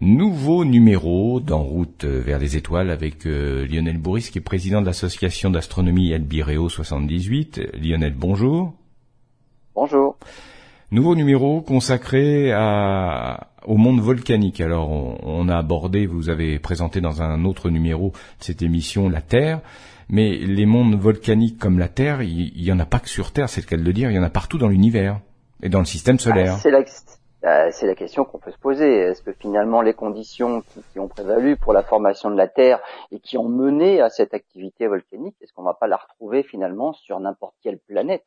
Nouveau numéro d'En route vers les étoiles avec euh, Lionel Bourris qui est président de l'association d'astronomie Albireo 78. Lionel, bonjour. Bonjour. Nouveau numéro consacré à, au monde volcanique. Alors on, a abordé, vous avez présenté dans un autre numéro de cette émission la Terre, mais les mondes volcaniques comme la Terre, il n'y en a pas que sur Terre, c'est le cas de le dire, il y en a partout dans l'univers et dans le système solaire. Ah, euh, c'est la question qu'on peut se poser. Est-ce que finalement les conditions qui, ont prévalu pour la formation de la Terre et qui ont mené à cette activité volcanique, est-ce qu'on va pas la retrouver finalement sur n'importe quelle planète?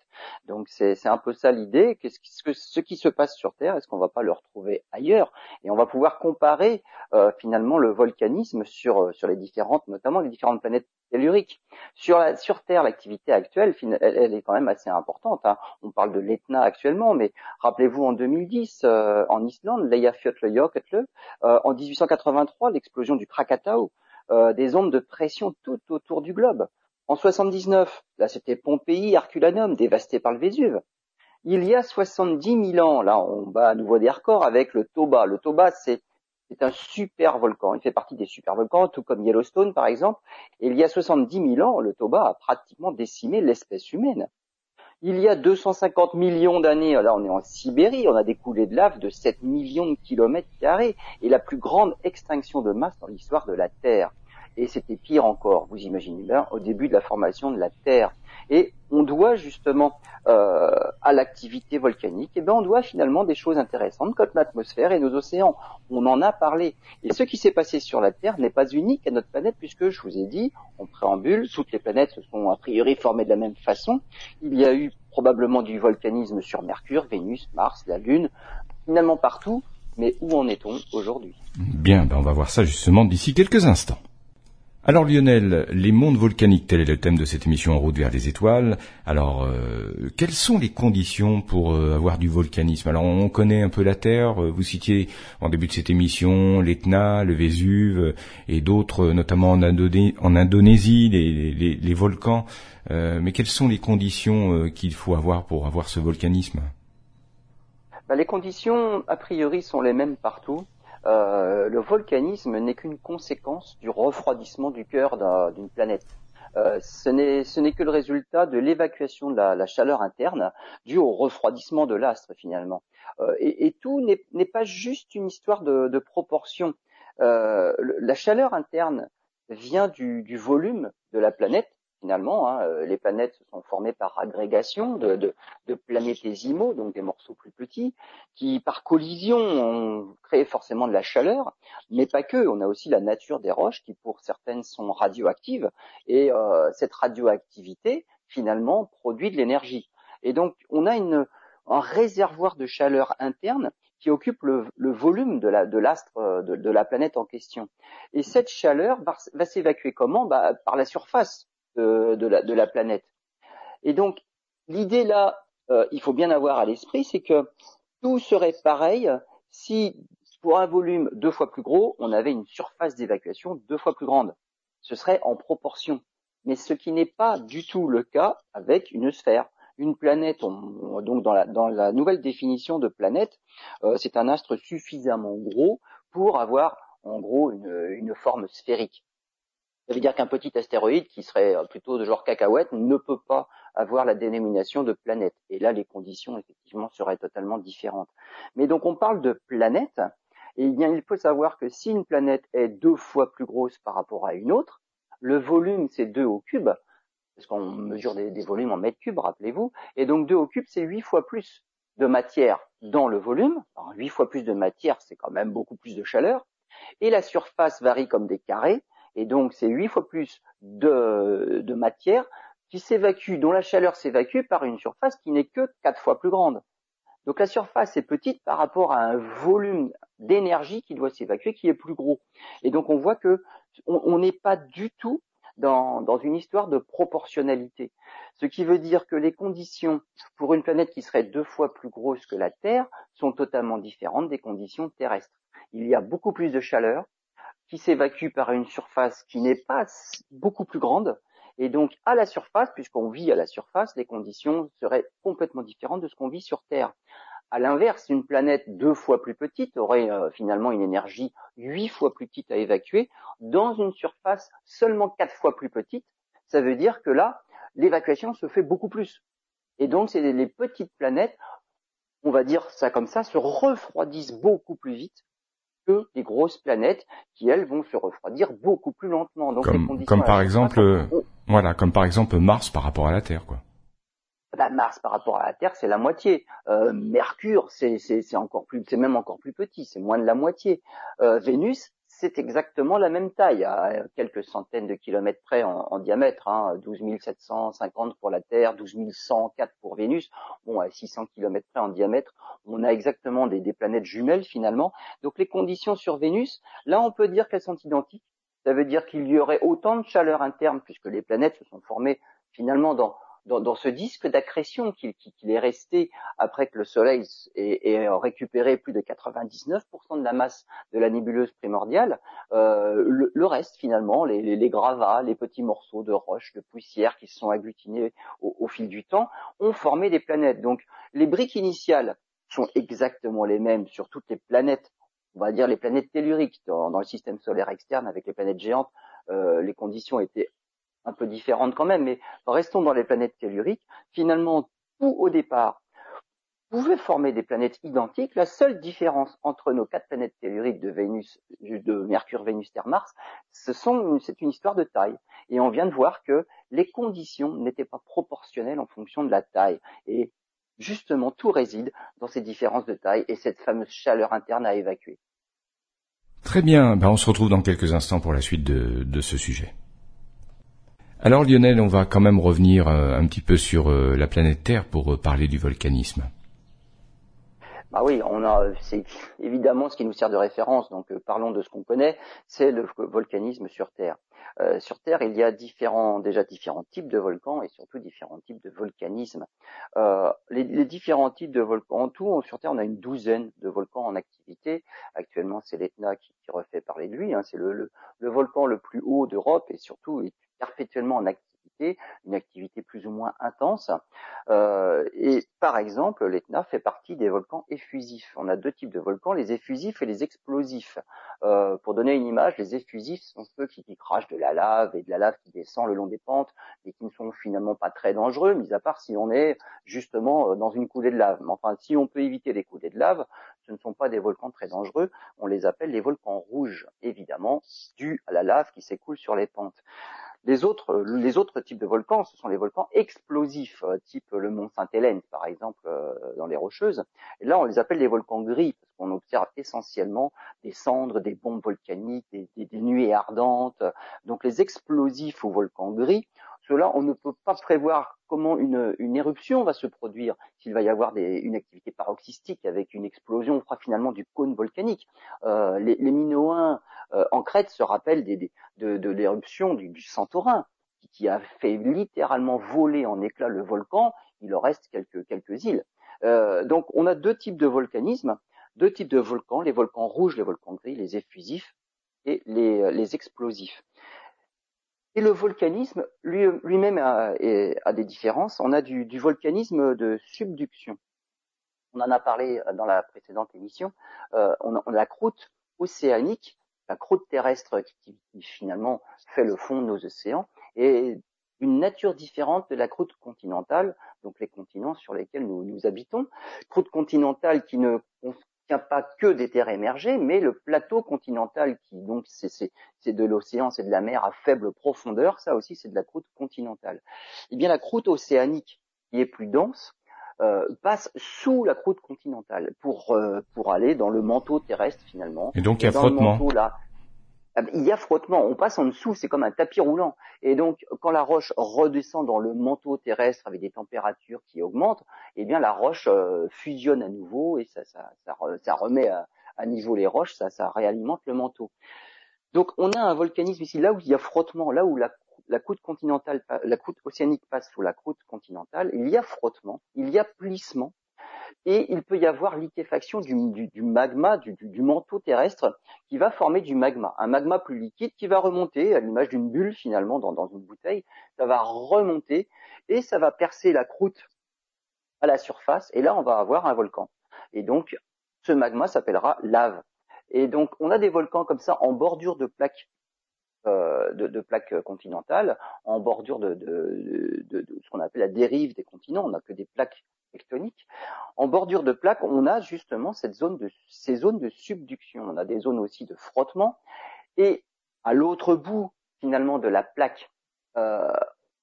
Donc c'est un peu ça l'idée. Qu'est-ce que ce qui se passe sur Terre, est-ce qu'on va pas le retrouver ailleurs? Et on va pouvoir comparer euh, finalement le volcanisme sur euh, sur les différentes, notamment les différentes planètes telluriques. Sur la, sur Terre, l'activité actuelle, elle, est quand même assez importante. Hein. On parle de l'Etna actuellement, mais rappelez-vous en 2010 euh, en Islande, euh, en 1883 l'explosion du Krakatau, euh, des ondes de pression tout autour du globe. En 79, là c'était Pompéi, Herculanum, dévasté par le Vésuve. Il y a 70 000 ans, là on bat à nouveau des records avec le Toba. Le Toba c'est un super volcan. Il fait partie des super volcans, tout comme Yellowstone par exemple. Il y a 70 000 ans, le Toba a pratiquement décimé l'espèce humaine. Il y a 250 millions d'années, là on est en Sibérie, on a des coulées de lave de 7 millions de kilomètres carrés et la plus grande extinction de masse dans l'histoire de la Terre. Et c'était pire encore, vous imaginez bien, au début de la formation de la Terre. Et on doit justement euh, à l'activité volcanique, et eh ben on doit finalement des choses intéressantes comme l'atmosphère et nos océans. On en a parlé. Et ce qui s'est passé sur la Terre n'est pas unique à notre planète, puisque je vous ai dit, en préambule, toutes les planètes se sont a priori formées de la même façon. Il y a eu probablement du volcanisme sur Mercure, Vénus, Mars, la Lune, finalement partout. Mais où en est-on aujourd'hui? Bien, ben on va voir ça justement d'ici quelques instants. Alors Lionel, les mondes volcaniques, tel est le thème de cette émission En route vers les étoiles. Alors, euh, quelles sont les conditions pour euh, avoir du volcanisme? Alors, on connaît un peu la Terre. Euh, vous citiez en début de cette émission l'Etna, le Vésuve et d'autres, notamment en, Indonésie, les, volcans. mais quelles sont les conditions qu'il faut avoir pour avoir ce volcanisme? Bah, Les conditions, a priori, sont les mêmes partout. Euh, le volcanisme n'est qu'une conséquence du refroidissement du cœur d'une planète. Euh, ce n'est que le résultat de l'évacuation de la, chaleur interne due au refroidissement de l'astre finalement. Euh, et, tout n'est pas juste une histoire de, proportion. la chaleur interne vient du, volume de la planète finalement, hein, euh, les planètes se sont formées par agrégation de, de, de, planétésimaux, donc des morceaux plus petits, qui par collision ont créé forcément de la chaleur, mais pas que. On a aussi la nature des roches qui, pour certaines, sont radioactives, et euh, cette radioactivité, finalement, produit de l'énergie. Et donc, on a une, un réservoir de chaleur interne qui occupe le, le volume de l'astre la, de, de, la planète en question. Et cette chaleur va, va s'évacuer comment? Bah, Par la surface de, la, planète. Et donc, l'idée là, euh, il faut bien avoir à l'esprit, c'est que tout serait pareil si, pour un volume deux fois plus gros, on avait une surface d'évacuation deux fois plus grande. Ce serait en proportion. Mais ce qui n'est pas du tout le cas avec une sphère. Une planète, donc dans la, nouvelle définition de planète, euh, c'est un astre suffisamment gros pour avoir en gros une forme sphérique. Ça veut dire qu'un petit astéroïde qui serait euh, plutôt de genre cacahuète ne peut pas avoir la dénomination de planète. Et là, les conditions, effectivement, seraient totalement différentes. Mais donc, on parle de planète. Et bien, il faut savoir que si une planète est deux fois plus grosse par rapport à une autre, le volume, c'est 2 au cube, parce qu'on mesure des, volumes en mètres cubes, rappelez-vous. Et donc, 2 au cube, c'est 8 fois plus de matière dans le volume. Alors, 8 fois plus de matière, c'est quand même beaucoup plus de chaleur. Et la surface varie comme des carrés. Et donc, c'est huit fois plus de, matière qui s'évacue, dont la chaleur s'évacue par une surface qui n'est que quatre fois plus grande. Donc la surface est petite par rapport à un volume d'énergie qui doit s'évacuer qui est plus gros. Et donc on voit que on n'est pas du tout dans, dans, une histoire de proportionnalité. Ce qui veut dire que les conditions pour une planète qui serait deux fois plus grosse que la Terre sont totalement différentes des conditions terrestres. Il y a beaucoup plus de chaleur, qui s'évacue par une surface qui n'est pas beaucoup plus grande. Et donc, à la surface, puisqu'on vit à la surface, les conditions seraient complètement différentes de ce qu'on vit sur Terre. À l'inverse, une planète deux fois plus petite aurait euh, finalement une énergie huit fois plus petite à évacuer dans une surface seulement quatre fois plus petite. Ça veut dire que là, l'évacuation se fait beaucoup plus. Et donc, c'est les petites planètes, on va dire ça comme ça, se refroidissent beaucoup plus vite que les grosses planètes qui elles vont se refroidir beaucoup plus lentement. Donc comme, comme par exemple, voilà, comme par exemple Mars par rapport à la Terre, quoi. Bah, Mars par rapport à la Terre, c'est la moitié. Euh, Mercure, c'est encore plus, c'est même encore plus petit, c'est moins de la moitié. Euh, Vénus, c'est exactement la même taille, à quelques centaines de kilomètres près en, diamètre, hein, 12 750 pour la Terre, 12 104 pour Vénus. Bon, à 600 kilomètres près en diamètre, on a exactement des planètes jumelles finalement. Donc les conditions sur Vénus, là on peut dire qu'elles sont identiques. Ça veut dire qu'il y aurait autant de chaleur interne puisque les planètes se sont formées finalement dans dans, ce disque d'accrétion qu'il est resté après que le Soleil ait, récupéré plus de 99% de la masse de la nébuleuse primordiale, euh, le, reste finalement, les, gravats, les petits morceaux de roches, de poussière qui se sont agglutinés au, fil du temps, ont formé des planètes. Donc les briques initiales sont exactement les mêmes sur toutes les planètes on va dire les planètes telluriques dans, le système solaire externe avec les planètes géantes, euh, les conditions étaient un peu différentes quand même, mais restons dans les planètes telluriques. Finalement, tout au départ pouvait former des planètes identiques. La seule différence entre nos quatre planètes telluriques de Vénus, de Mercure, Vénus, Terre, Mars, c'est une histoire de taille. Et on vient de voir que les conditions n'étaient pas proportionnelles en fonction de la taille. Et justement, tout réside dans ces différences de taille et cette fameuse chaleur interne à évacuer. Très bien, ben on se retrouve dans quelques instants pour la suite de ce sujet. Alors Lionel, on va quand même revenir euh, un petit peu sur euh, la planète Terre pour euh, parler du volcanisme. Bah oui, on a, c'est évidemment ce qui nous sert de référence. Donc parlons de ce qu'on connaît, c'est le volcanisme sur Terre. sur Terre, il y a différents, déjà différents types de volcans et surtout différents types de volcanisme. Les, différents types de volcans, en tout, sur Terre, on a une douzaine de volcans en activité. Actuellement, c'est l'Etna qui, refait parler de lui. Hein. C'est le, le, volcan le plus haut d'Europe et surtout perpétuellement en activité, une activité plus ou moins intense. Euh, et par exemple, l'Etna fait partie des volcans effusifs. On a deux types de volcans, les effusifs et les explosifs. Euh, pour donner une image, les effusifs sont ceux qui, crachent de la lave et de la lave qui descend le long des pentes et qui ne sont finalement pas très dangereux, mis à part si on est justement euh, dans une coulée de lave. Mais enfin, si on peut éviter les coulées de lave, ce ne sont pas des volcans très dangereux. On les appelle les volcans rouges, évidemment, dus à la lave qui s'écoule sur les pentes. Les autres, les autres types de volcans, ce sont les volcans explosifs, euh, type le mont Sainte-Hélène, par exemple, euh, dans les Rocheuses. Et là, on les appelle les volcans gris, parce qu'on observe essentiellement des cendres, des bombes volcaniques, des, des nuées ardentes. Donc les explosifs ou volcans gris cela, on ne peut pas prévoir comment une, éruption va se produire, s'il va y avoir une activité paroxystique avec une explosion, on fera finalement du cône volcanique. Euh, les, Minoens euh, en Crète se rappellent de, l'éruption du, Santorin, qui, a fait littéralement voler en éclats le volcan. Il en reste quelques, îles. Euh, donc, on a deux types de volcanisme, deux types de volcans, les volcans rouges, les volcans gris, les effusifs et les explosifs. Et le volcanisme lui-même a, des différences. On a du, volcanisme de subduction. On en a parlé dans la précédente émission. Euh, on, a, la croûte océanique, la croûte terrestre qui, finalement fait le fond de nos océans, et une nature différente de la croûte continentale, donc les continents sur lesquels nous, nous habitons. Croûte continentale qui ne tient pas que des terres émergées, mais le plateau continental qui donc c'est de l'océan, c'est de la mer à faible profondeur, ça aussi c'est de la croûte continentale. Eh bien la croûte océanique qui est plus dense euh, passe sous la croûte continentale pour euh, pour aller dans le manteau terrestre finalement. Et donc il y a frottement. là, ah ben, il y a frottement, on passe en dessous, c'est comme un tapis roulant. Et donc, quand la roche redescend dans le manteau terrestre avec des températures qui augmentent, eh bien, la roche euh, fusionne à nouveau et ça, remet à, niveau les roches, ça, réalimente le manteau. Donc, on a un volcanisme ici, là où il y a frottement, là où la, la la croûte océanique passe sous la croûte continentale, il y a frottement, il y a plissement, et il peut y avoir liquéfaction du, magma, du, manteau terrestre, qui va former du magma, un magma plus liquide qui va remonter à l'image d'une bulle finalement dans, une bouteille, ça va remonter et ça va percer la croûte à la surface, et là on va avoir un volcan. Et donc, ce magma s'appellera lave. Et donc, on a des volcans comme ça en bordure de plaques euh, de, plaques continentales, en bordure de, ce qu'on appelle la dérive des continents. On n'a que des plaques tectoniques. En bordure de plaques, on a justement ces zones de subduction. On a des zones aussi de frottement. Et à l'autre bout, finalement, de la plaque euh,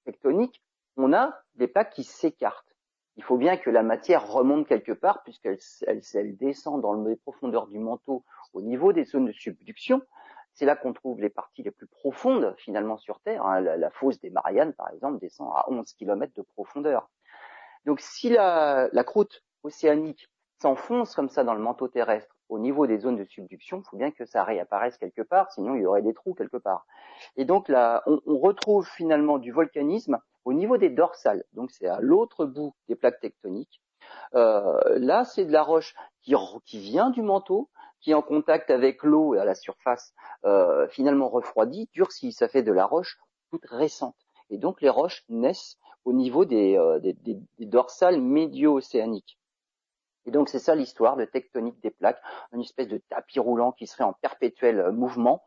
tectonique, on a des plaques qui s'écartent. Il faut bien que la matière remonte quelque part, puisqu'elle elle, descend dans les profondeurs du manteau au niveau des zones de subduction. C'est là qu'on trouve les parties les plus profondes finalement sur Terre. Hein. La, fosse des Mariannes, par exemple, descend à 11 km de profondeur. Donc si la, croûte océanique s'enfonce comme ça dans le manteau terrestre au niveau des zones de subduction, il faut bien que ça réapparaisse quelque part, sinon il y aurait des trous quelque part. Et donc là, on retrouve finalement du volcanisme au niveau des dorsales. Donc c'est à l'autre bout des plaques tectoniques. Euh, là, c'est de la roche qui, vient du manteau, qui est en contact avec l'eau et à la surface euh, finalement refroidie, durcie. Ça fait de la roche toute récente. Et donc les roches naissent au niveau des, euh, dorsales médio-océaniques. Et donc c'est ça l'histoire de tectonique des plaques, une espèce de tapis roulant qui serait en perpétuel mouvement.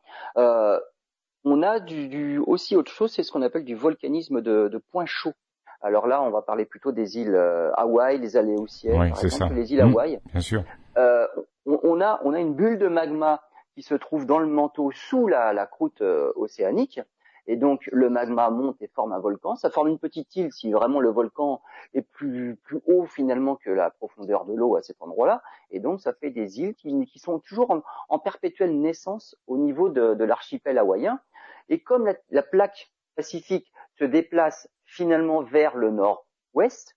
On a du, aussi autre chose, c'est ce qu'on appelle du volcanisme de, de points chauds. Alors là, on va parler plutôt des îles euh, Hawaï, les Aléoutiennes, oui, par exemple, les îles Hawaï. Mmh, bien sûr. Euh, on, a, on a une bulle de magma qui se trouve dans le manteau sous la, la croûte euh, océanique. Et donc le magma monte et forme un volcan. Ça forme une petite île si vraiment le volcan est plus, plus haut finalement que la profondeur de l'eau à cet endroit-là. Et donc ça fait des îles qui, qui sont toujours en, en, perpétuelle naissance au niveau de, de l'archipel hawaïen. Et comme la, la plaque pacifique se déplace finalement vers le nord-ouest,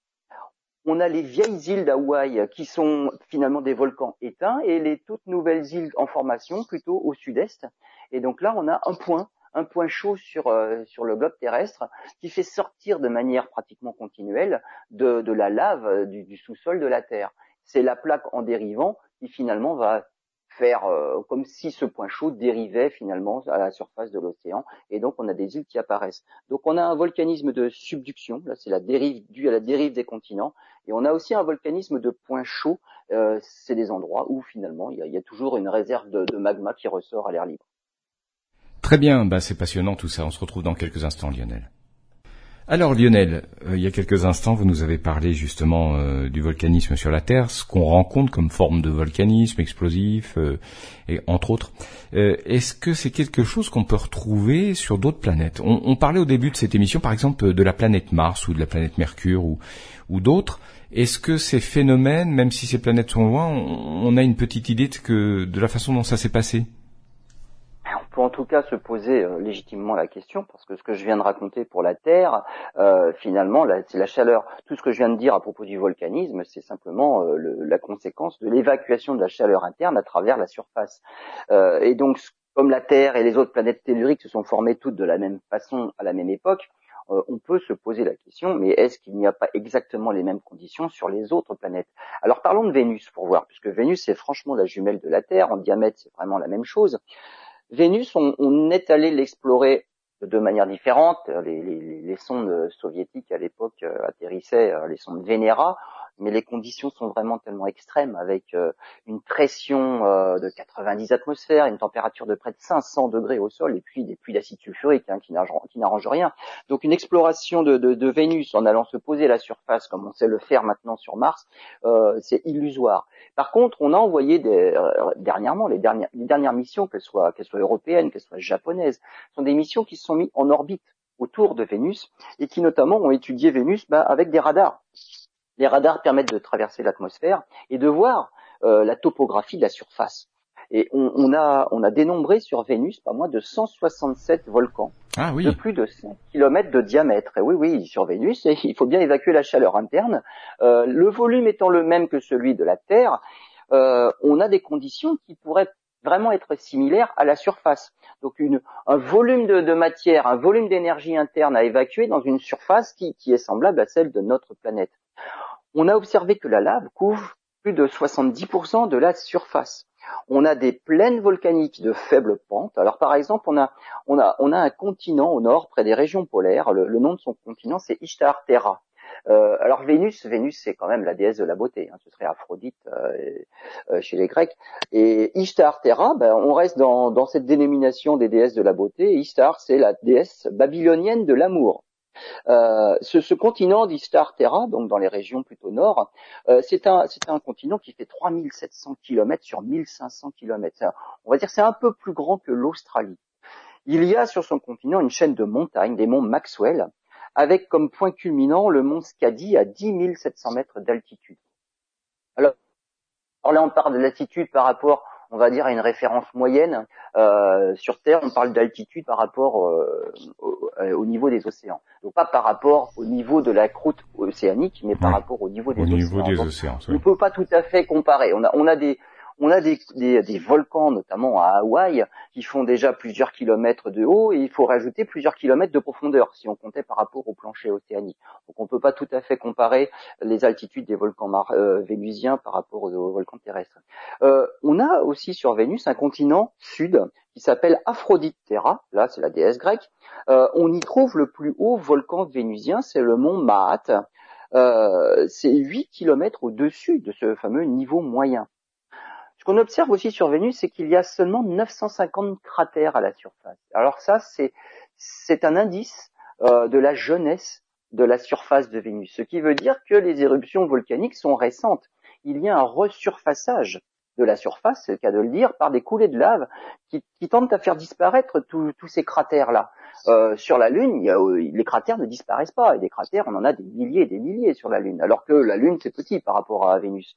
on a les vieilles îles d'Hawaï qui sont finalement des volcans éteints et les toutes nouvelles îles en formation plutôt au sud-est. Et donc là, on a un point, un point chaud sur, euh, sur le globe terrestre qui fait sortir de manière pratiquement continuelle de, de la lave du, du sous-sol de la Terre. C'est la plaque en dérivant qui finalement va faire euh, comme si ce point chaud dérivait finalement à la surface de l'océan et donc on a des îles qui apparaissent. Donc on a un volcanisme de subduction, là c'est la dérive due à la dérive des continents et on a aussi un volcanisme de points chauds, euh, c'est des endroits où finalement il y a, toujours une réserve de, magma qui ressort à l'air libre. Très bien, bah c'est passionnant tout ça, on se retrouve dans quelques instants Lionel. Alors Lionel, euh, il y a quelques instants, vous nous avez parlé justement euh, du volcanisme sur la Terre, ce qu'on rencontre comme forme de volcanisme explosif, euh, et entre autres. Est-ce que c'est quelque chose qu'on peut retrouver sur d'autres planètes? On, parlait au début de cette émission, par exemple, de la planète Mars ou de la planète Mercure ou, d'autres. Est-ce que ces phénomènes, même si ces planètes sont loin, on, a une petite idée de la façon dont ça s'est passé? On peut en tout cas se poser euh, légitimement la question, parce que ce que je viens de raconter pour la Terre, euh, finalement, c'est la chaleur. Tout ce que je viens de dire à propos du volcanisme, c'est simplement euh, la conséquence de l'évacuation de la chaleur interne à travers la surface. et donc, comme la Terre et les autres planètes telluriques se sont formées toutes de la même façon à la même époque, on peut se poser la question, mais est-ce qu'il n'y a pas exactement les mêmes conditions sur les autres planètes? Alors parlons de Vénus pour voir, puisque Vénus c'est franchement la jumelle de la Terre, en diamètre c'est vraiment la même chose. Vénus, on, est allé l'explorer de deux manières différentes. Les, les sondes soviétiques à l'époque euh, atterrissaient, euh, les sondes Venera mais les conditions sont vraiment tellement extrêmes avec euh, une pression euh, de 90 atmosphères, une température de près de 500 degrés au sol et puis des puits d'acide sulfurique hein, qui n'arrangent rien. Donc une exploration de, de, de, Vénus en allant se poser à la surface comme on sait le faire maintenant sur Mars, euh, c'est illusoire. Par contre, on a envoyé des, dernièrement les dernières, les dernières missions, qu'elles soient, qu'elles soient européennes, qu'elles soient japonaises, sont des missions qui se sont mises en orbite autour de Vénus et qui notamment ont étudié Vénus bah, avec des radars les radars permettent de traverser l'atmosphère et de voir euh, la topographie de la surface. Et on, a, on a dénombré sur Vénus pas moins de 167 volcans ah de plus de 5 km de diamètre. Et oui, oui, sur Vénus, il faut bien évacuer la chaleur interne. Euh, le volume étant le même que celui de la Terre, euh, on a des conditions qui pourraient vraiment être similaires à la surface. Donc une, un volume de, de matière, un volume d'énergie interne à évacuer dans une surface qui, qui est semblable à celle de notre planète on a observé que la lave couvre plus de 70% de la surface. On a des plaines volcaniques de faible pente. Alors par exemple, on a, un continent au nord, près des régions polaires. Le, nom de son continent, c'est Ishtar Terra. Euh, alors Vénus, Vénus c'est quand même la déesse de la beauté, hein, ce serait Aphrodite euh, chez les Grecs. Et Ishtar Terra, ben, on reste dans, dans cette dénomination des déesses de la beauté. Ishtar c'est la déesse babylonienne de l'amour. Euh, ce, ce, continent d'Istar Terra, donc dans les régions plutôt nord, euh, c'est un, un, continent qui fait 3700 km sur 1500 km. On va dire c'est un peu plus grand que l'Australie. Il y a sur son continent une chaîne de montagnes, des monts Maxwell, avec comme point culminant le mont Skadi à 10 700 mètres d'altitude. Alors, alors là, on parle de l'altitude par rapport on va dire à une référence moyenne. Euh, sur Terre, on parle d'altitude par rapport euh, euh, au, niveau des océans. Donc pas par rapport au niveau de la croûte océanique, mais par rapport au niveau des au océans. Niveau des océans On ne peut pas tout à fait comparer. On a, on a des, on a des, volcans, notamment à Hawaï, qui font déjà plusieurs kilomètres de haut, et il faut rajouter plusieurs kilomètres de profondeur, si on comptait par rapport au plancher océanique. Donc on ne peut pas tout à fait comparer les altitudes des volcans euh, vénusiens par rapport aux, volcans terrestres. Euh, on a aussi sur Vénus un continent sud qui s'appelle Aphrodite Terra, là c'est la déesse grecque. Euh, on y trouve le plus haut volcan vénusien, c'est le mont Maat. c'est 8 kilomètres au-dessus de ce fameux niveau moyen. Ce qu'on observe aussi sur Vénus, c'est qu'il y a seulement 950 cratères à la surface. Alors ça, c'est un indice euh, de la jeunesse de la surface de Vénus, ce qui veut dire que les éruptions volcaniques sont récentes. Il y a un resurfaçage de la surface, c'est le cas de le dire, par des coulées de lave qui, tentent à faire disparaître tous ces cratères-là. Euh, sur la Lune, les cratères ne disparaissent pas, et des cratères, on en a des milliers et des milliers sur la Lune, alors que la Lune, c'est petit par rapport à Vénus.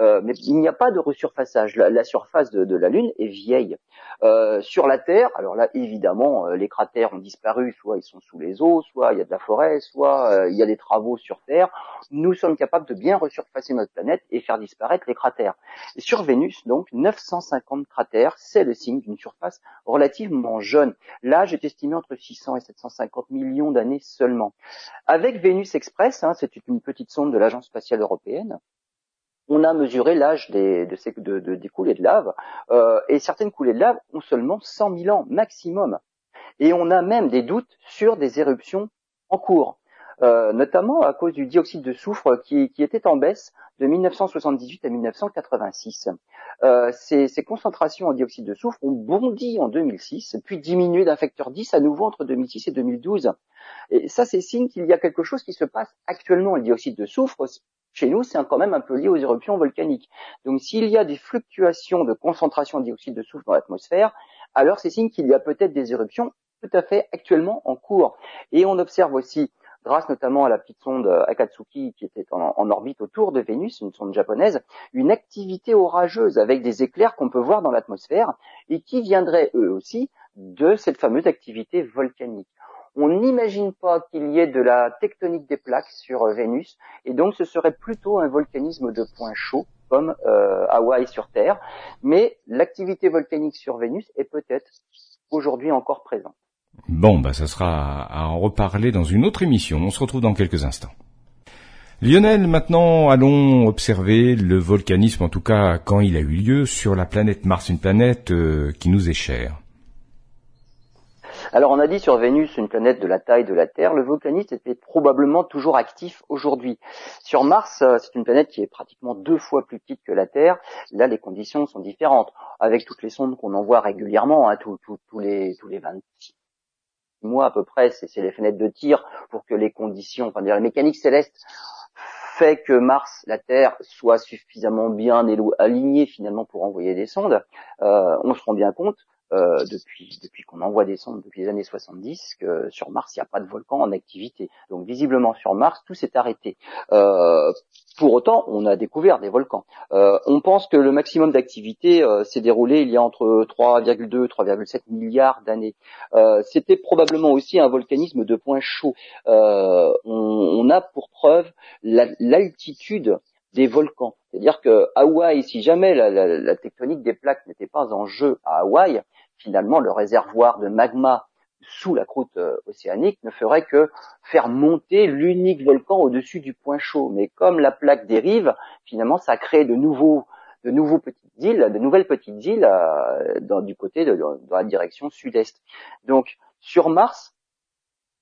Euh, mais il n'y a pas de resurfaçage. La, surface de, la Lune est vieille. Euh, sur la Terre, alors là, évidemment, euh, les cratères ont disparu, soit ils sont sous les eaux, soit il y a de la forêt, soit il y a des travaux sur Terre. Nous sommes capables de bien resurfacer notre planète et faire disparaître les cratères. Sur Vénus, donc, 950 cratères, c'est le signe d'une surface relativement jeune. L'âge est estimé entre 600 et 750 millions d'années seulement. Avec Vénus Express, hein, c'est une petite sonde de l'Agence spatiale européenne, on a mesuré l'âge des, coulées de lave, euh, et certaines coulées de lave ont seulement 100 000 ans maximum. Et on a même des doutes sur des éruptions en cours, euh, notamment à cause du dioxyde de soufre qui, était en baisse de 1978 à 1986. Euh, ces, ces, concentrations en dioxyde de soufre ont bondi en 2006, puis diminué d'un facteur 10 à nouveau entre 2006 et 2012. Et ça, c'est signe qu'il y a quelque chose qui se passe actuellement. Le dioxyde de soufre, chez nous, c'est quand même un peu lié aux éruptions volcaniques. Donc s'il y a des fluctuations de concentration de dioxyde de soufre dans l'atmosphère, alors c'est signe qu'il y a peut-être des éruptions tout à fait actuellement en cours. Et on observe aussi, grâce notamment à la petite sonde Akatsuki qui était en, orbite autour de Vénus, une sonde japonaise, une activité orageuse avec des éclairs qu'on peut voir dans l'atmosphère et qui viendraient eux aussi de cette fameuse activité volcanique on n'imagine pas qu'il y ait de la tectonique des plaques sur euh, Vénus, et donc ce serait plutôt un volcanisme de points chauds, comme euh, Hawaï sur Terre, mais l'activité volcanique sur Vénus est peut-être aujourd'hui encore présente. Bon, bah ça sera à en reparler dans une autre émission. On se retrouve dans quelques instants. Lionel, maintenant allons observer le volcanisme, en tout cas quand il a eu lieu, sur la planète Mars, une planète euh, qui nous est chère. Alors on a dit sur Vénus, une planète de la taille de la Terre, le volcanisme était probablement toujours actif aujourd'hui. Sur Mars, euh, c'est une planète qui est pratiquement deux fois plus petite que la Terre. Là, les conditions sont différentes. Avec toutes les sondes qu'on envoie régulièrement, hein, tous, les tous les 26 mois à peu près, c'est les fenêtres de tir pour que les conditions, enfin la mécanique céleste fait que Mars, la Terre, soit suffisamment bien alignée finalement pour envoyer des sondes, euh, on se rend bien compte euh, depuis depuis qu'on envoie des sondes depuis les années 70 que sur Mars il n'y a pas de volcan en activité. Donc visiblement sur Mars tout s'est arrêté. Euh, pour autant, on a découvert des volcans. Euh, on pense que le maximum d'activité s'est déroulé il y a entre 3,2 3,7 milliards d'années. C'était probablement aussi un volcanisme de points chauds. On, on, a pour preuve l'altitude des volcans. C'est-à-dire que Hawaï, si jamais la, tectonique des plaques n'était pas en jeu à Hawaï, finalement le réservoir de magma sous la croûte euh, océanique ne ferait que faire monter l'unique volcan au-dessus du point chaud. Mais comme la plaque dérive, finalement, ça crée de nouveaux, de nouveaux petites îles, de nouvelles petites îles euh, du côté de dans la direction sud-est. Donc, sur Mars,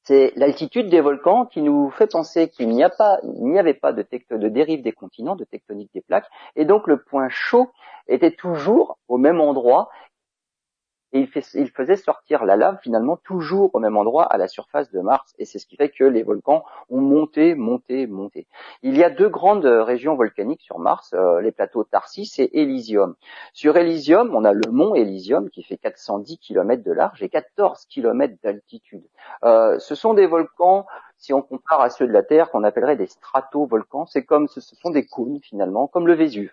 c'est l'altitude des volcans qui nous fait penser qu'il n'y a pas, il n'y avait pas de, de dérive des continents, de tectonique des plaques, et donc le point chaud était toujours au même endroit et il, faisait sortir la lave finalement toujours au même endroit à la surface de Mars et c'est ce qui fait que les volcans ont monté, monté, monté. Il y a deux grandes régions volcaniques sur Mars, euh, les plateaux Tarsis et Elysium. Sur Elysium, on a le mont Elysium qui fait 410 km de large et 14 km d'altitude. Euh, ce sont des volcans si on compare à ceux de la Terre qu'on appellerait des stratovolcans, c'est comme ce sont des cônes finalement, comme le Vésuve.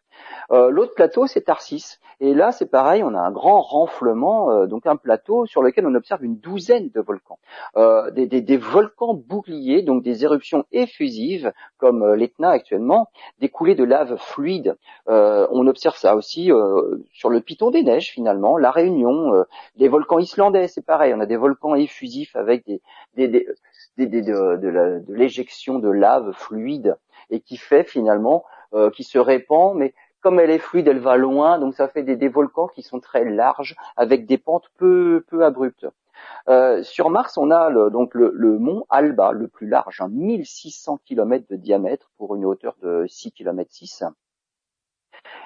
Euh, L'autre plateau c'est Tarsis, et là c'est pareil, on a un grand renflement, euh, donc un plateau sur lequel on observe une douzaine de volcans, euh, des, des, des, volcans boucliers, donc des éruptions effusives comme euh, l'Etna actuellement, des coulées de lave fluide. Euh, on observe ça aussi sur le Piton des Neiges finalement, la Réunion, les volcans islandais, c'est pareil, on a des volcans effusifs avec des, des de, l'éjection de lave fluide et qui fait finalement, euh, qui se répand, mais comme elle est fluide, elle va loin, donc ça fait des, volcans qui sont très larges avec des pentes peu, peu abruptes. Euh, sur Mars, on a le, donc le, mont Alba, le plus large, 1600 km de diamètre pour une hauteur de 6 km 6.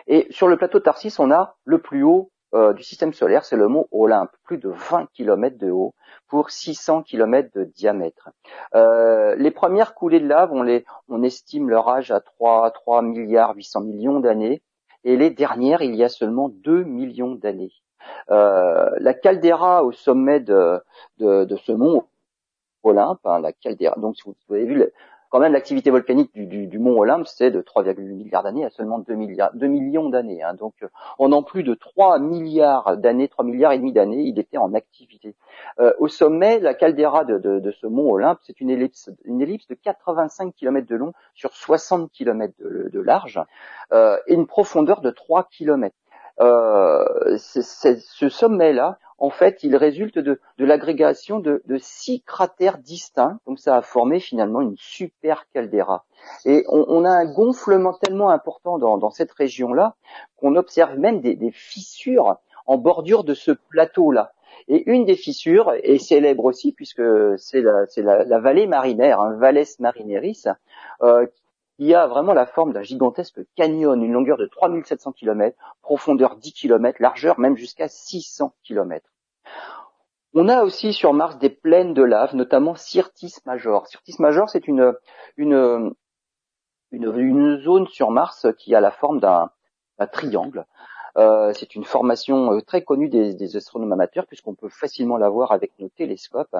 Et sur le plateau Tarsis, on a le plus haut euh, du système solaire, c'est le mont Olympe, plus de 20 km de haut pour 600 km de diamètre. Euh, les premières coulées de lave, on, les, on estime leur âge à 3, 3 milliards 800 millions d'années, et les dernières, il y a seulement 2 millions d'années. Euh, la caldeira au sommet de, de, de ce mont Olympe, hein, la caldeira. Donc, vous, vous avez vu quand même l'activité volcanique du, mont Olympe, c'est de 3,8 milliards d'années à seulement 2, milliards, 2 millions d'années. Hein. Donc en en plus de 3 milliards d'années, 3 milliards et demi d'années, il était en activité. Euh, au sommet, la caldeira de, ce mont Olympe, c'est une ellipse, une ellipse de 85 km de long sur 60 km de, large euh, et une profondeur de 3 km. Euh, ce sommet-là, en fait, il résulte de, l'agrégation de, six cratères distincts. Donc ça a formé finalement une super caldeira. Et on, a un gonflement tellement important dans, cette région-là qu'on observe même des, fissures en bordure de ce plateau-là. Et une des fissures est célèbre aussi puisque c'est la, vallée marinaire, hein, Valles Marineris, euh, qui a vraiment la forme d'un gigantesque canyon, une longueur de 3700 km, profondeur 10 km, largeur même jusqu'à 600 km. On a aussi sur Mars des plaines de lave, notamment Syrtis Major. Syrtis Major, c'est une, zone sur Mars qui a la forme d'un triangle. Euh, c'est une formation euh, très connue des, astronomes amateurs puisqu'on peut facilement la voir avec nos télescopes.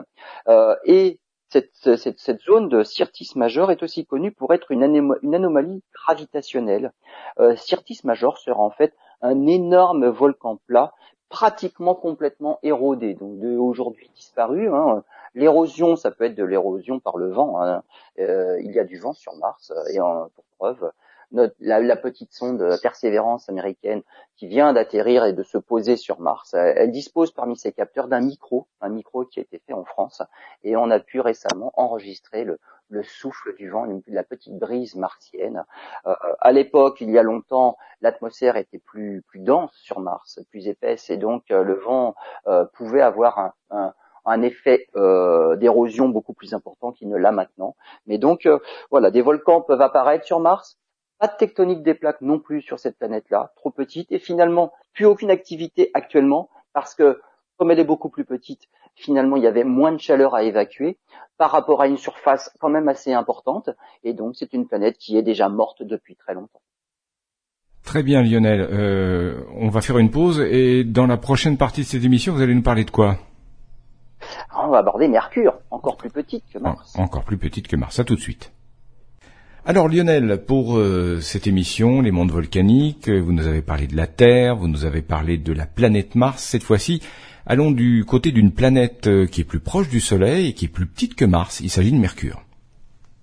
Euh, et cette, cette, zone de Syrtis Major est aussi connue pour être une, anomalie gravitationnelle. Syrtis Major sera en fait un énorme volcan plat pratiquement complètement érodé, donc aujourd'hui disparu. Hein. L'érosion, ça peut être de l'érosion par le vent. Hein. Euh, il y a du vent sur Mars, et en, pour preuve, la, petite sonde Persévérance américaine qui vient d'atterrir et de se poser sur Mars, elle, dispose parmi ses capteurs d'un micro, un micro qui a été fait en France, et on a pu récemment enregistrer le, le souffle du vent, la petite brise martienne. Euh, à l'époque, il y a longtemps, l'atmosphère était plus, dense sur Mars, plus épaisse, et donc euh, le vent euh, pouvait avoir un, un, effet euh, d'érosion beaucoup plus important qu'il ne l'a maintenant. Mais donc, voilà, des volcans peuvent apparaître sur Mars. Pas de tectonique des plaques non plus sur cette planète-là, trop petite, et finalement plus aucune activité actuellement parce que comme elle est beaucoup plus petite, finalement il y avait moins de chaleur à évacuer par rapport à une surface quand même assez importante, et donc c'est une planète qui est déjà morte depuis très longtemps. Très bien Lionel, euh, on va faire une pause et dans la prochaine partie de cette émission, vous allez nous parler de quoi? On va aborder Mercure, encore plus petite que Mars. encore plus petite que Mars, à tout de suite. Alors Lionel, pour euh, cette émission, les mondes volcaniques, vous nous avez parlé de la Terre, vous nous avez parlé de la planète Mars cette fois-ci. Allons du côté d'une planète euh, qui est plus proche du Soleil et qui est plus petite que Mars. Il s'agit de Mercure.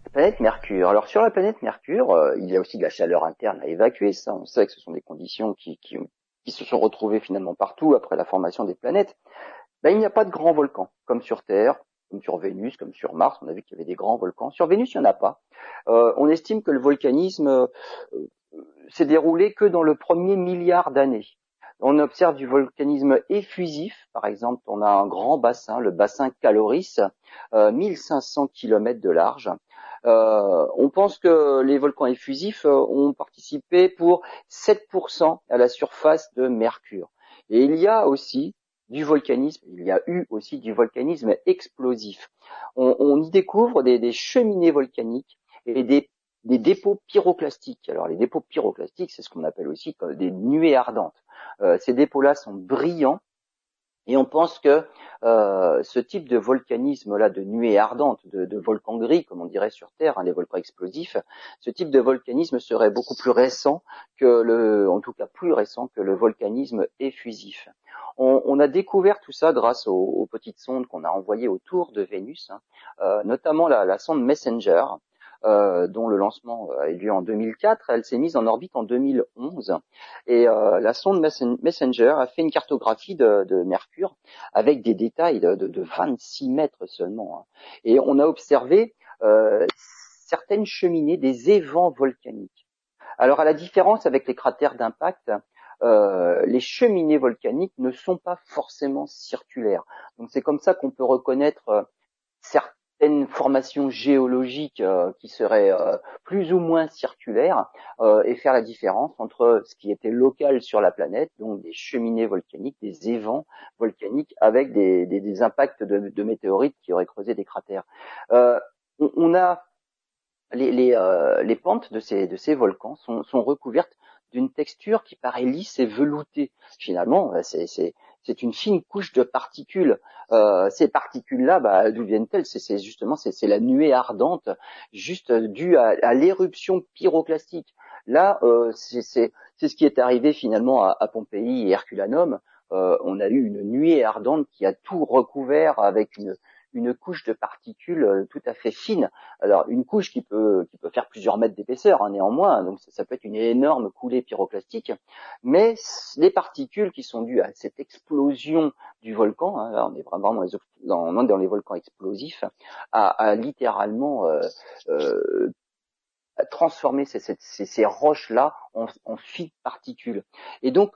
La planète Mercure. Alors sur la planète Mercure, euh, il y a aussi de la chaleur interne à évacuer. Ça, on sait que ce sont des conditions qui, qui, se sont retrouvées finalement partout après la formation des planètes. Ben, il n'y a pas de grands volcans comme sur Terre, comme sur Vénus, comme sur Mars. On a vu qu'il y avait des grands volcans. Sur Vénus, il n'y en a pas. Euh, on estime que le volcanisme s'est déroulé que dans le premier milliard d'années. On observe du volcanisme effusif, par exemple, on a un grand bassin, le bassin Caloris, 1500 km de large. on pense que les volcans effusifs ont participé pour 7% à la surface de Mercure. Et il y a aussi du volcanisme, il y a eu aussi du volcanisme explosif. On, y découvre des, cheminées volcaniques et des, dépôts pyroclastiques. Alors les dépôts pyroclastiques, c'est ce qu'on appelle aussi des nuées ardentes. Euh, ces dépôts-là sont brillants et on pense que euh, ce type de volcanisme-là, de nuée ardente, de, volcan gris, comme on dirait sur Terre, hein, les volcans explosifs, ce type de volcanisme serait beaucoup plus récent que le, en tout cas plus récent que le volcanisme effusif. On, a découvert tout ça grâce aux, petites sondes qu'on a envoyées autour de Vénus, hein, euh, notamment la sonde Messenger, euh, dont le lancement euh, a eu lieu en 2004. Elle s'est mise en orbite en 2011 et euh, la sonde Messenger a fait une cartographie de, Mercure avec des détails de, de, de, 26 mètres seulement. Hein. Et on a observé certaines cheminées, des évents volcaniques. Alors à la différence avec les cratères d'impact, euh, les cheminées volcaniques ne sont pas forcément circulaires. Donc c'est comme ça qu'on peut reconnaître euh, certaines formations géologiques euh, qui seraient plus ou moins circulaires et faire la différence entre ce qui était local sur la planète, donc des cheminées volcaniques, des évents volcaniques avec des, impacts de, météorites qui auraient creusé des cratères. On, a les, les, pentes de ces, de ces volcans sont, sont recouvertes d'une texture qui paraît lisse et veloutée. Finalement, euh, c'est une fine couche de particules. Euh, ces particules-là, bah, d'où viennent-elles? C'est justement c'est la nuée ardente, juste due à, l'éruption pyroclastique. Là, euh, c'est ce qui est arrivé finalement à, Pompéi et Herculanum. on a eu une nuée ardente qui a tout recouvert avec une, une couche de particules euh, tout à fait fine. Alors une couche qui peut qui peut faire plusieurs mètres d'épaisseur hein, néanmoins, donc ça, peut être une énorme coulée pyroclastique. Mais les particules qui sont dues à cette explosion du volcan, hein, on est vraiment dans les, dans, dans les volcans explosifs, a, littéralement euh, euh, transformé ces, ces, ces roches-là en, en fines particules. Et donc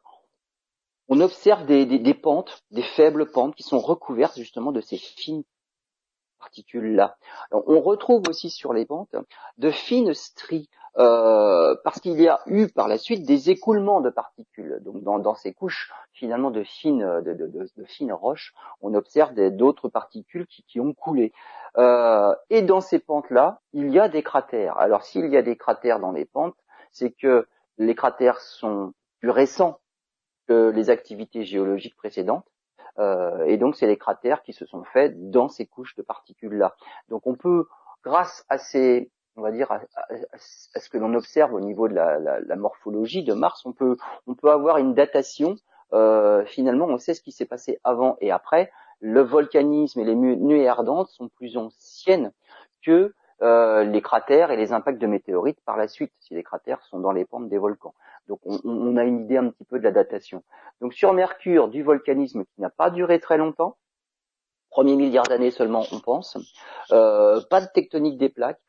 on observe des, des, des, pentes, des faibles pentes qui sont recouvertes justement de ces fines particules-là. On retrouve aussi sur les pentes de fines stries, euh, parce qu'il y a eu par la suite des écoulements de particules. Donc dans, ces couches finalement de fines, de, fines roches, on observe d'autres particules qui, ont coulé. Euh, et dans ces pentes-là, il y a des cratères. Alors s'il y a des cratères dans les pentes, c'est que les cratères sont plus récents que les activités géologiques précédentes euh, et donc, c'est les cratères qui se sont faits dans ces couches de particules-là. Donc, on peut, grâce à ces, on va dire, à, ce que l'on observe au niveau de la, la, morphologie de Mars, on peut, on peut avoir une datation. Euh, finalement, on sait ce qui s'est passé avant et après. Le volcanisme et les nuées ardentes sont plus anciennes que euh, les cratères et les impacts de météorites par la suite, si les cratères sont dans les pentes des volcans. Donc on, a une idée un petit peu de la datation. Donc sur Mercure, du volcanisme qui n'a pas duré très longtemps, premier milliard d'années seulement, on pense, euh, pas de tectonique des plaques,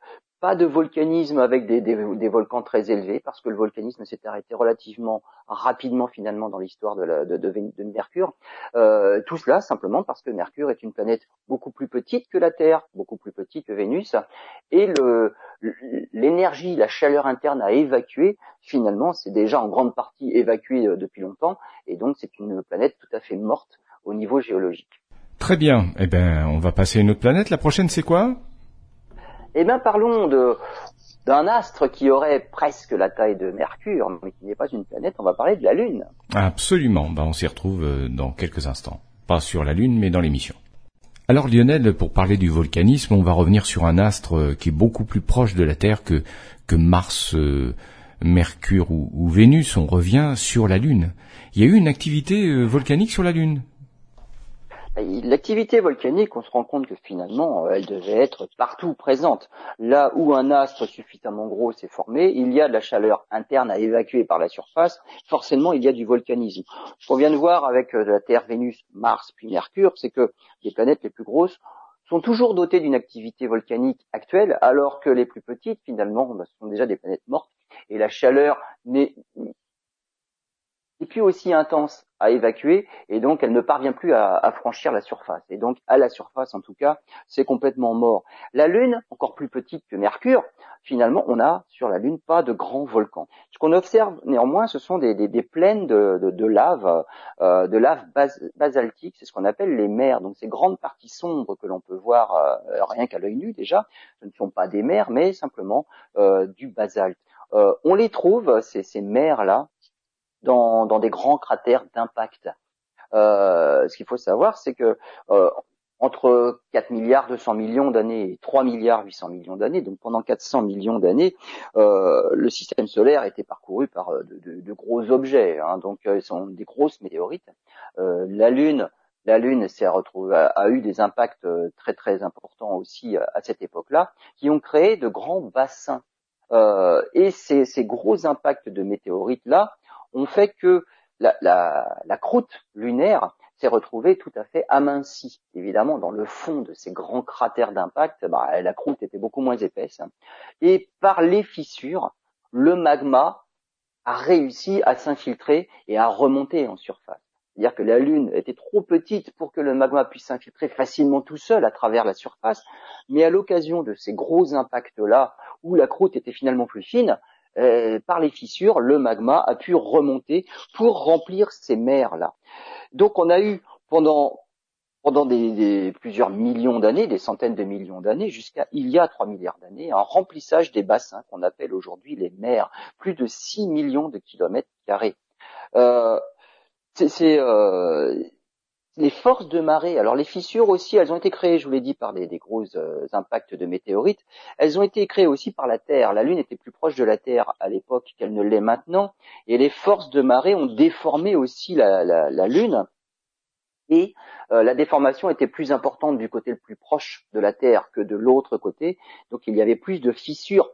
pas de volcanisme avec des, des, volcans très élevés, parce que le volcanisme s'est arrêté relativement rapidement finalement dans l'histoire de, de, de, Mercure. Euh, tout cela simplement parce que Mercure est une planète beaucoup plus petite que la Terre, beaucoup plus petite que Vénus, et l'énergie, la chaleur interne à évacuer, finalement, c'est déjà en grande partie évacué euh, depuis longtemps, et donc c'est une planète tout à fait morte au niveau géologique. Très bien. Eh ben, on va passer à une autre planète. La prochaine, c'est quoi? Eh bien, parlons de d'un astre qui aurait presque la taille de Mercure, mais qui n'est pas une planète, on va parler de la Lune. Absolument, ben, on s'y retrouve euh, dans quelques instants. Pas sur la Lune, mais dans l'émission. Alors Lionel, pour parler du volcanisme, on va revenir sur un astre euh, qui est beaucoup plus proche de la Terre que, que Mars, euh, Mercure ou, ou, Vénus. On revient sur la Lune. Il y a eu une activité volcanique sur la Lune L'activité volcanique, on se rend compte que finalement, euh, elle devait être partout présente. Là où un astre suffisamment gros s'est formé, il y a de la chaleur interne à évacuer par la surface. Forcément, il y a du volcanisme. Ce qu'on vient de voir avec euh, la Terre, Vénus, Mars, puis Mercure, c'est que les planètes les plus grosses sont toujours dotées d'une activité volcanique actuelle, alors que les plus petites, finalement, bah, sont déjà des planètes mortes. Et la chaleur et puis aussi intense à évacuer et donc elle ne parvient plus à, franchir la surface. Et donc à la surface en tout cas, c'est complètement mort. La Lune, encore plus petite que Mercure, finalement on a sur la Lune pas de grands volcans. Ce qu'on observe néanmoins, ce sont des, des, des plaines de, de, de, lave, euh, de lave basaltique, c'est ce qu'on appelle les mers. Donc ces grandes parties sombres que l'on peut voir euh, rien qu'à l'œil nu déjà, ce ne sont pas des mers, mais simplement euh, du basalte. Euh, on les trouve, ces, ces mers-là, dans, dans des grands cratères d'impact. Euh, ce qu'il faut savoir, c'est que euh, entre 4 milliards 200 millions d'années et 3 milliards 800 millions d'années, donc pendant 400 millions d'années, euh, le système solaire était parcouru par euh, de, de, de gros objets, hein, donc euh, ce sont des grosses météorites. Euh, la Lune, la Lune a, a, eu des impacts très très importants aussi à, à cette époque-là, qui ont créé de grands bassins. et ces, ces gros impacts de météorites là ont fait que la croûte lunaire s'est retrouvée tout à fait amincie. Évidemment, dans le fond de ces grands cratères d'impact, bah, la croûte était beaucoup moins épaisse. Et par les fissures, le magma a réussi à s'infiltrer et à remonter en surface. C'est-à-dire que la Lune était trop petite pour que le magma puisse s'infiltrer facilement tout seul à travers la surface, mais à l'occasion de ces gros impacts-là, où la croûte était finalement plus fine, euh, par les fissures, le magma a pu remonter pour remplir ces mers-là. Donc on a eu pendant pendant des, des plusieurs millions d'années, des centaines de millions d'années, jusqu'à il y a 3 milliards d'années, un remplissage des bassins qu'on appelle aujourd'hui les mers, plus de 6 millions de kilomètres carrés. Euh, c'est euh, les forces de marée, alors les fissures aussi, elles ont été créées, je vous l'ai dit, par des, gros euh, impacts de météorites. Elles ont été créées aussi par la Terre. La Lune était plus proche de la Terre à l'époque qu'elle ne l'est maintenant, et les forces de marée ont déformé aussi la Lune. Et euh, la déformation était plus importante du côté le plus proche de la Terre que de l'autre côté. Donc il y avait plus de fissures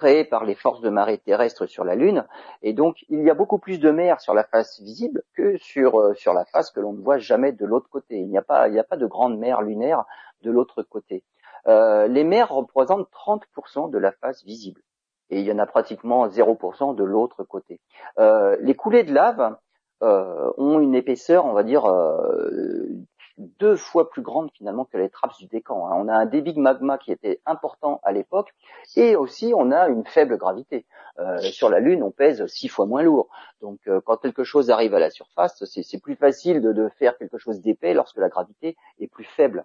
créé par les forces de marée terrestres sur la Lune, et donc il y a beaucoup plus de mer sur la face visible que sur euh, sur la face que l'on ne voit jamais de l'autre côté. Il n'y a pas il n'y a pas de grande mer lunaire de l'autre côté. Euh, les mers représentent 30% de la face visible, et il y en a pratiquement 0% de l'autre côté. Euh, les coulées de lave euh, ont une épaisseur, on va dire, euh, deux fois plus grande finalement que les trappes du décan. Hein. On a un débit magma qui était important à l'époque et aussi on a une faible gravité. Euh, sur la Lune, on pèse six fois moins lourd. Donc euh, quand quelque chose arrive à la surface, c'est plus facile de, faire quelque chose d'épais lorsque la gravité est plus faible.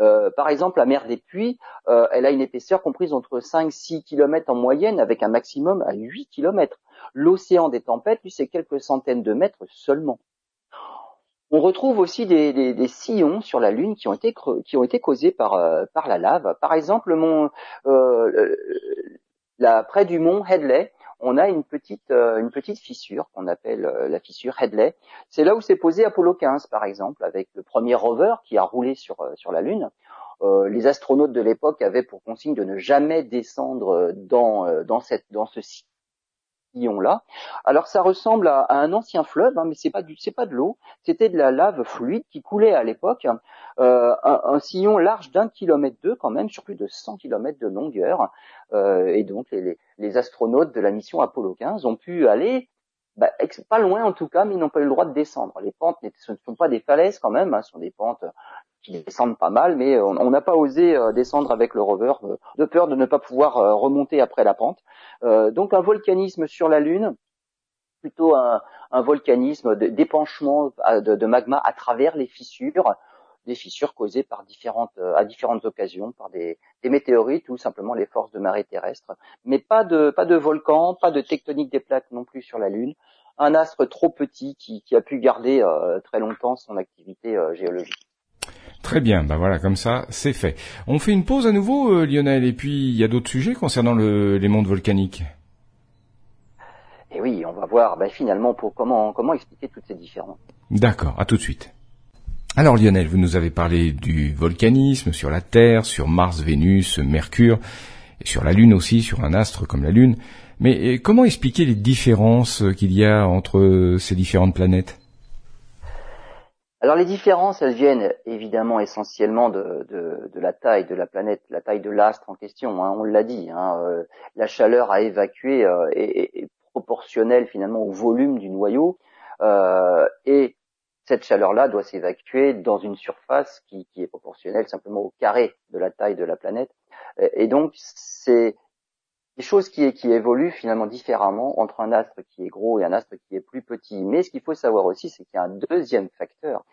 Euh, par exemple, la mer des Puits, elle a une épaisseur comprise entre 5-6 km en moyenne avec un maximum à 8 km. L'océan des tempêtes, lui, c'est quelques centaines de mètres seulement. On retrouve aussi des, sillons sur la Lune qui ont été causés par euh, par la lave. Par exemple, euh, près du mont Headley, on a une petite euh, une petite fissure qu'on appelle euh, la fissure Headley. C'est là où s'est posé Apollo 15 par exemple avec le premier rover qui a roulé sur la Lune. les astronautes de l'époque avaient pour consigne de ne jamais descendre dans dans cette dans ce site Alors ça ressemble à, un ancien fleuve, hein, mais c'est pas du, c'est pas de l'eau, c'était de la lave fluide qui coulait à l'époque, euh, un, sillon large d'un kilomètre deux quand même, sur plus de 100 kilomètres de longueur, euh, et donc les, les, astronautes de la mission Apollo 15 ont pu aller bah, pas loin en tout cas, mais ils n'ont pas eu le droit de descendre. Les pentes ne sont pas des falaises quand même, hein, ce sont des pentes qui descendent pas mal, mais on n'a pas osé euh, descendre avec le rover euh, de peur de ne pas pouvoir euh, remonter après la pente. donc un volcanisme sur la Lune, plutôt un, volcanisme d'épanchement de, magma à travers les fissures, des fissures causées par différentes, à différentes occasions par des, météorites ou simplement les forces de marée terrestre. Mais pas de, pas de volcan, pas de tectonique des plaques non plus sur la Lune. Un astre trop petit qui, a pu garder très longtemps son activité géologique. Très bien, ben voilà, comme ça, c'est fait. On fait une pause à nouveau, euh, Lionel, et puis il y a d'autres sujets concernant le, les mondes volcaniques. Et oui, on va voir ben, finalement pour comment, comment expliquer toutes ces différences. D'accord, à tout de suite. Alors Lionel, vous nous avez parlé du volcanisme sur la Terre, sur Mars, Vénus, Mercure, et sur la Lune aussi, sur un astre comme la Lune. Mais comment expliquer les différences qu'il y a entre ces différentes planètes? Alors les différences, elles viennent évidemment essentiellement de, la taille de la planète, la taille de l'astre en question. Hein, on l'a dit, hein, euh, la chaleur à évacuer euh, est, est, proportionnelle finalement au volume du noyau. et cette chaleur-là doit s'évacuer dans une surface qui, est proportionnelle simplement au carré de la taille de la planète. Et donc, c'est des choses qui, qui évoluent finalement différemment entre un astre qui est gros et un astre qui est plus petit. Mais ce qu'il faut savoir aussi, c'est qu'il y a un deuxième facteur.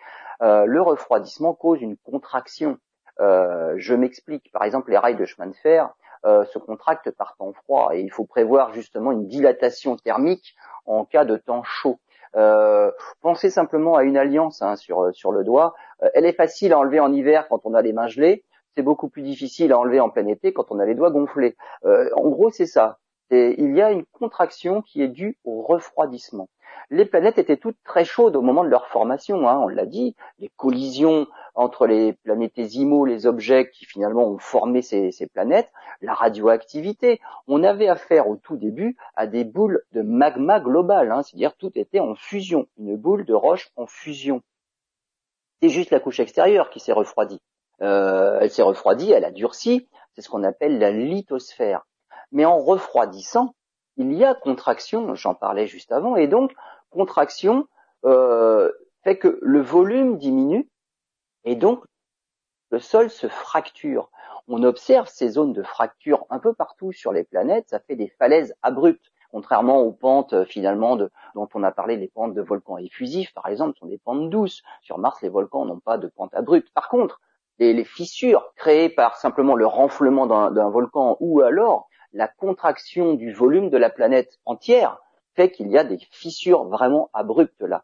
Euh, le refroidissement cause une contraction. Euh, je m'explique. Par exemple, les rails de chemin de fer euh, se contractent par temps froid et il faut prévoir justement une dilatation thermique en cas de temps chaud. Euh, pensez simplement à une alliance hein, sur, sur le doigt. Euh, elle est facile à enlever en hiver quand on a les mains gelées. C'est beaucoup plus difficile à enlever en plein été quand on a les doigts gonflés. Euh, en gros, c'est ça. il y a une contraction qui est due au refroidissement les planètes étaient toutes très chaudes au moment de leur formation, hein, on l'a dit, les collisions entre les planétésimaux, les objets qui finalement ont formé ces, planètes, la radioactivité. On avait affaire au tout début à des boules de magma global, hein, c'est-à-dire tout était en fusion, une boule de roche en fusion. C'est juste la couche extérieure qui s'est refroidie. Euh, elle s'est refroidie, elle a durci, c'est ce qu'on appelle la lithosphère. Mais en refroidissant, il y a contraction, j'en parlais juste avant, et donc contraction euh, fait que le volume diminue et donc le sol se fracture. On observe ces zones de fracture un peu partout sur les planètes, ça fait des falaises abruptes, contrairement aux pentes euh, finalement dont on a parlé, les pentes de volcans effusifs par exemple sont des pentes douces. Sur Mars, les volcans n'ont pas de pentes abruptes. Par contre, les, fissures créées par simplement le renflement d'un volcan ou alors la contraction du volume de la planète entière fait qu'il y a des fissures vraiment abruptes là.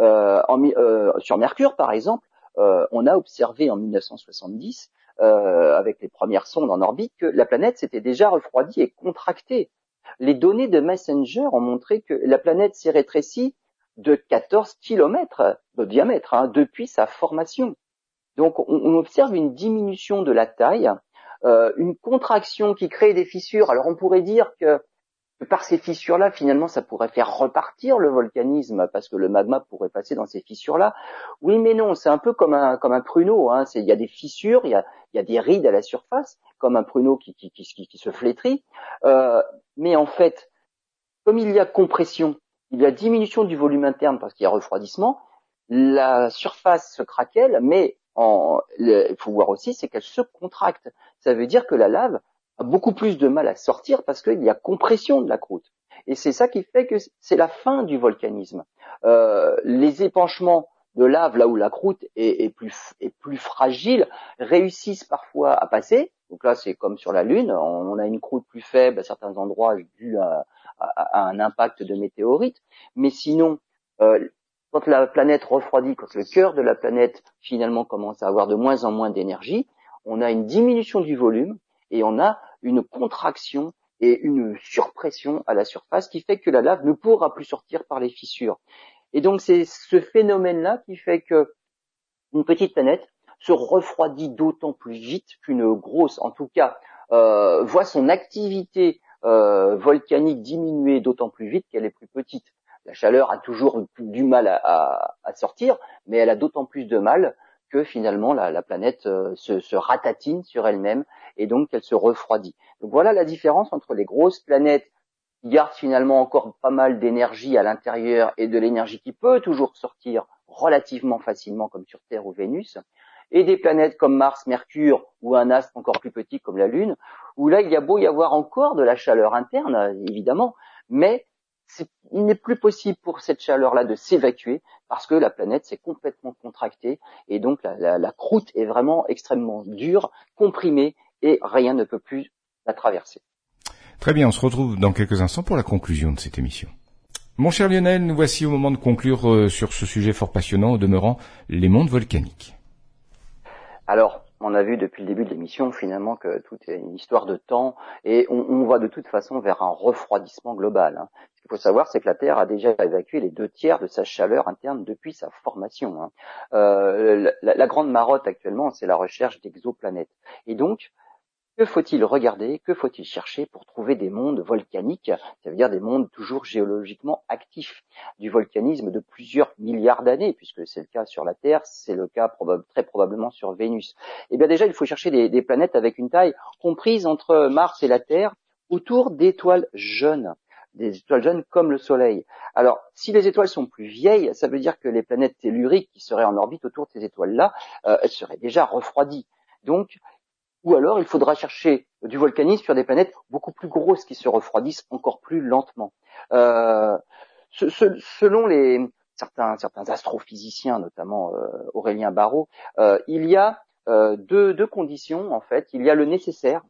Euh, euh, sur Mercure, par exemple, on a observé en 1970, avec les premières sondes en orbite, que la planète s'était déjà refroidie et contractée. Les données de Messenger ont montré que la planète s'est rétrécie de 14 km de diamètre hein, depuis sa formation. Donc on, observe une diminution de la taille euh, une contraction qui crée des fissures. Alors on pourrait dire que, par ces fissures-là, finalement, ça pourrait faire repartir le volcanisme parce que le magma pourrait passer dans ces fissures-là. Oui, mais non, c'est un peu comme un comme un pruneau. Hein. Il y a des fissures, il y a, il y a des rides à la surface, comme un pruneau qui, qui, qui, qui se flétrit. Euh, mais en fait, comme il y a compression, il y a diminution du volume interne parce qu'il y a refroidissement, la surface se craquelle, mais il faut voir aussi, c'est qu'elle se contracte. Ça veut dire que la lave beaucoup plus de mal à sortir parce qu'il y a compression de la croûte. Et c'est ça qui fait que c'est la fin du volcanisme. Euh, les épanchements de lave, là où la croûte est, plus, est plus fragile, réussissent parfois à passer. Donc là, c'est comme sur la Lune, on, a une croûte plus faible à certains endroits dû à, un impact de météorites. Mais sinon, euh, quand la planète refroidit, quand le cœur de la planète finalement commence à avoir de moins en moins d'énergie, on a une diminution du volume et on a une contraction et une surpression à la surface qui fait que la lave ne pourra plus sortir par les fissures. Et donc c'est ce phénomène-là qui fait que une petite planète se refroidit d'autant plus vite qu'une grosse, en tout cas, euh, voit son activité euh, volcanique diminuer d'autant plus vite qu'elle est plus petite la chaleur a toujours du mal à, sortir, mais elle a d'autant plus de mal que finalement la, planète euh, se, ratatine sur elle-même et donc elle se refroidit. Donc voilà la différence entre les grosses planètes qui gardent finalement encore pas mal d'énergie à l'intérieur et de l'énergie qui peut toujours sortir relativement facilement comme sur Terre ou Vénus, et des planètes comme Mars, Mercure ou un astre encore plus petit comme la Lune, où là il y a beau y avoir encore de la chaleur interne, évidemment, mais il n'est plus possible pour cette chaleur-là de s'évacuer parce que la planète s'est complètement contractée et donc la, croûte est vraiment extrêmement dure, comprimée et rien ne peut plus la traverser. Très bien, on se retrouve dans quelques instants pour la conclusion de cette émission. Mon cher Lionel, nous voici au moment de conclure euh, sur ce sujet fort passionnant, au demeurant les mondes volcaniques. Alors, on a vu depuis le début de l'émission finalement que tout est une histoire de temps et on, on va de toute façon vers un refroidissement global. Hein. Ce qu'il faut savoir, c'est que la Terre a déjà évacué les deux tiers de sa chaleur interne depuis sa formation. Hein. Euh, la, la, grande marotte actuellement, c'est la recherche d'exoplanètes. Et donc, que faut-il regarder, que faut-il chercher pour trouver des mondes volcaniques, ça veut dire des mondes toujours géologiquement actifs, du volcanisme de plusieurs milliards d'années, puisque c'est le cas sur la Terre, c'est le cas très probablement sur Vénus. Eh bien déjà, il faut chercher des, des planètes avec une taille comprise entre Mars et la Terre autour d'étoiles jeunes. des étoiles jeunes comme le Soleil. Alors, si les étoiles sont plus vieilles, ça veut dire que les planètes telluriques qui seraient en orbite autour de ces étoiles-là, euh, elles seraient déjà refroidies. Donc, ou alors il faudra chercher du volcanisme sur des planètes beaucoup plus grosses qui se refroidissent encore plus lentement. Euh, selon les certains, certains astrophysiciens, notamment euh, Aurélien Barraud, euh, il y a euh, deux, deux conditions en fait. Il y a le nécessaire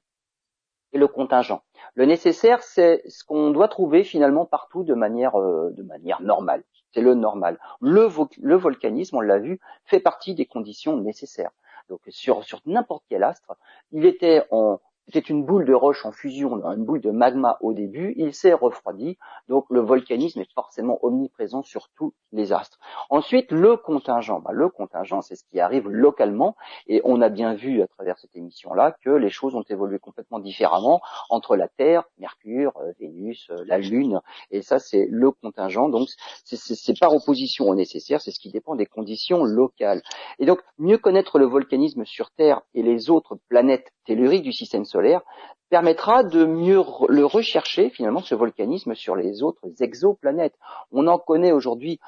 et le contingent. Le nécessaire, c'est ce qu'on doit trouver finalement partout de manière, de manière normale. C'est le normal. Le volcanisme, on l'a vu, fait partie des conditions nécessaires. Donc sur, sur n'importe quel astre, il était en c'était une boule de roche en fusion, une boule de magma au début, il s'est refroidi, donc le volcanisme est forcément omniprésent sur tous les astres. Ensuite, le contingent. Bah, le contingent, c'est ce qui arrive localement, et on a bien vu à travers cette émission-là que les choses ont évolué complètement différemment entre la Terre, Mercure, euh, Vénus, euh, la Lune, et ça c'est le contingent, donc c'est par opposition au nécessaire, c'est ce qui dépend des conditions locales. Et donc, mieux connaître le volcanisme sur Terre et les autres planètes telluriques du système solaire permettra de mieux le rechercher finalement ce volcanisme sur les autres exoplanètes. On en connaît aujourd'hui,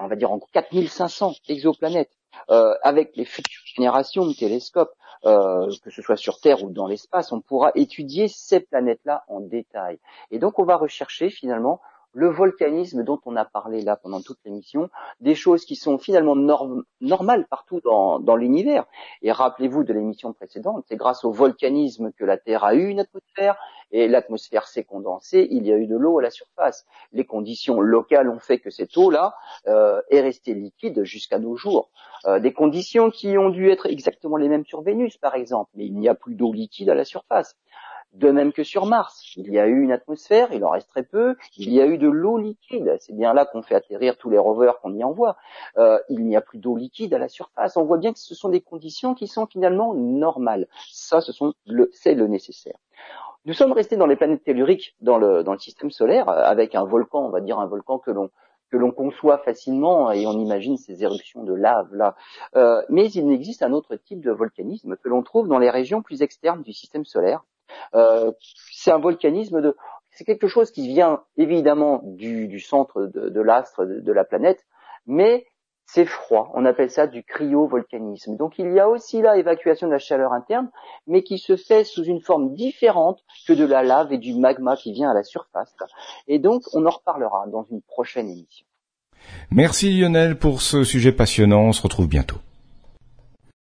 on va dire en 4500 exoplanètes. Euh, avec les futures générations de télescopes, euh, que ce soit sur Terre ou dans l'espace, on pourra étudier ces planètes-là en détail. Et donc on va rechercher finalement le volcanisme dont on a parlé là pendant toute l'émission, des choses qui sont finalement normales partout dans, l'univers. Et rappelez-vous de l'émission précédente, c'est grâce au volcanisme que la Terre a eu une atmosphère, et l'atmosphère s'est condensée, il y a eu de l'eau à la surface. Les conditions locales ont fait que cette eau-là euh, est restée liquide jusqu'à nos jours. Euh, des conditions qui ont dû être exactement les mêmes sur Vénus, par exemple, mais il n'y a plus d'eau liquide à la surface. De même que sur Mars, il y a eu une atmosphère, il en reste très peu, il y a eu de l'eau liquide, c'est bien là qu'on fait atterrir tous les rovers qu'on y envoie. Euh, il n'y a plus d'eau liquide à la surface. On voit bien que ce sont des conditions qui sont finalement normales. Ça, ce sont le, c'est le nécessaire. Nous sommes restés dans les planètes telluriques dans le, dans le système solaire, euh, avec un volcan, on va dire un volcan que l'on que l'on conçoit facilement et on imagine ces éruptions de lave là. Euh, mais il existe un autre type de volcanisme que l'on trouve dans les régions plus externes du système solaire, euh, c'est un volcanisme de, c'est quelque chose qui vient évidemment du, centre de, l'astre de, la planète, mais c'est froid. On appelle ça du cryovolcanisme. Donc il y a aussi là évacuation de la chaleur interne, mais qui se fait sous une forme différente que de la lave et du magma qui vient à la surface. Et donc on en reparlera dans une prochaine émission. Merci Lionel pour ce sujet passionnant. On se retrouve bientôt.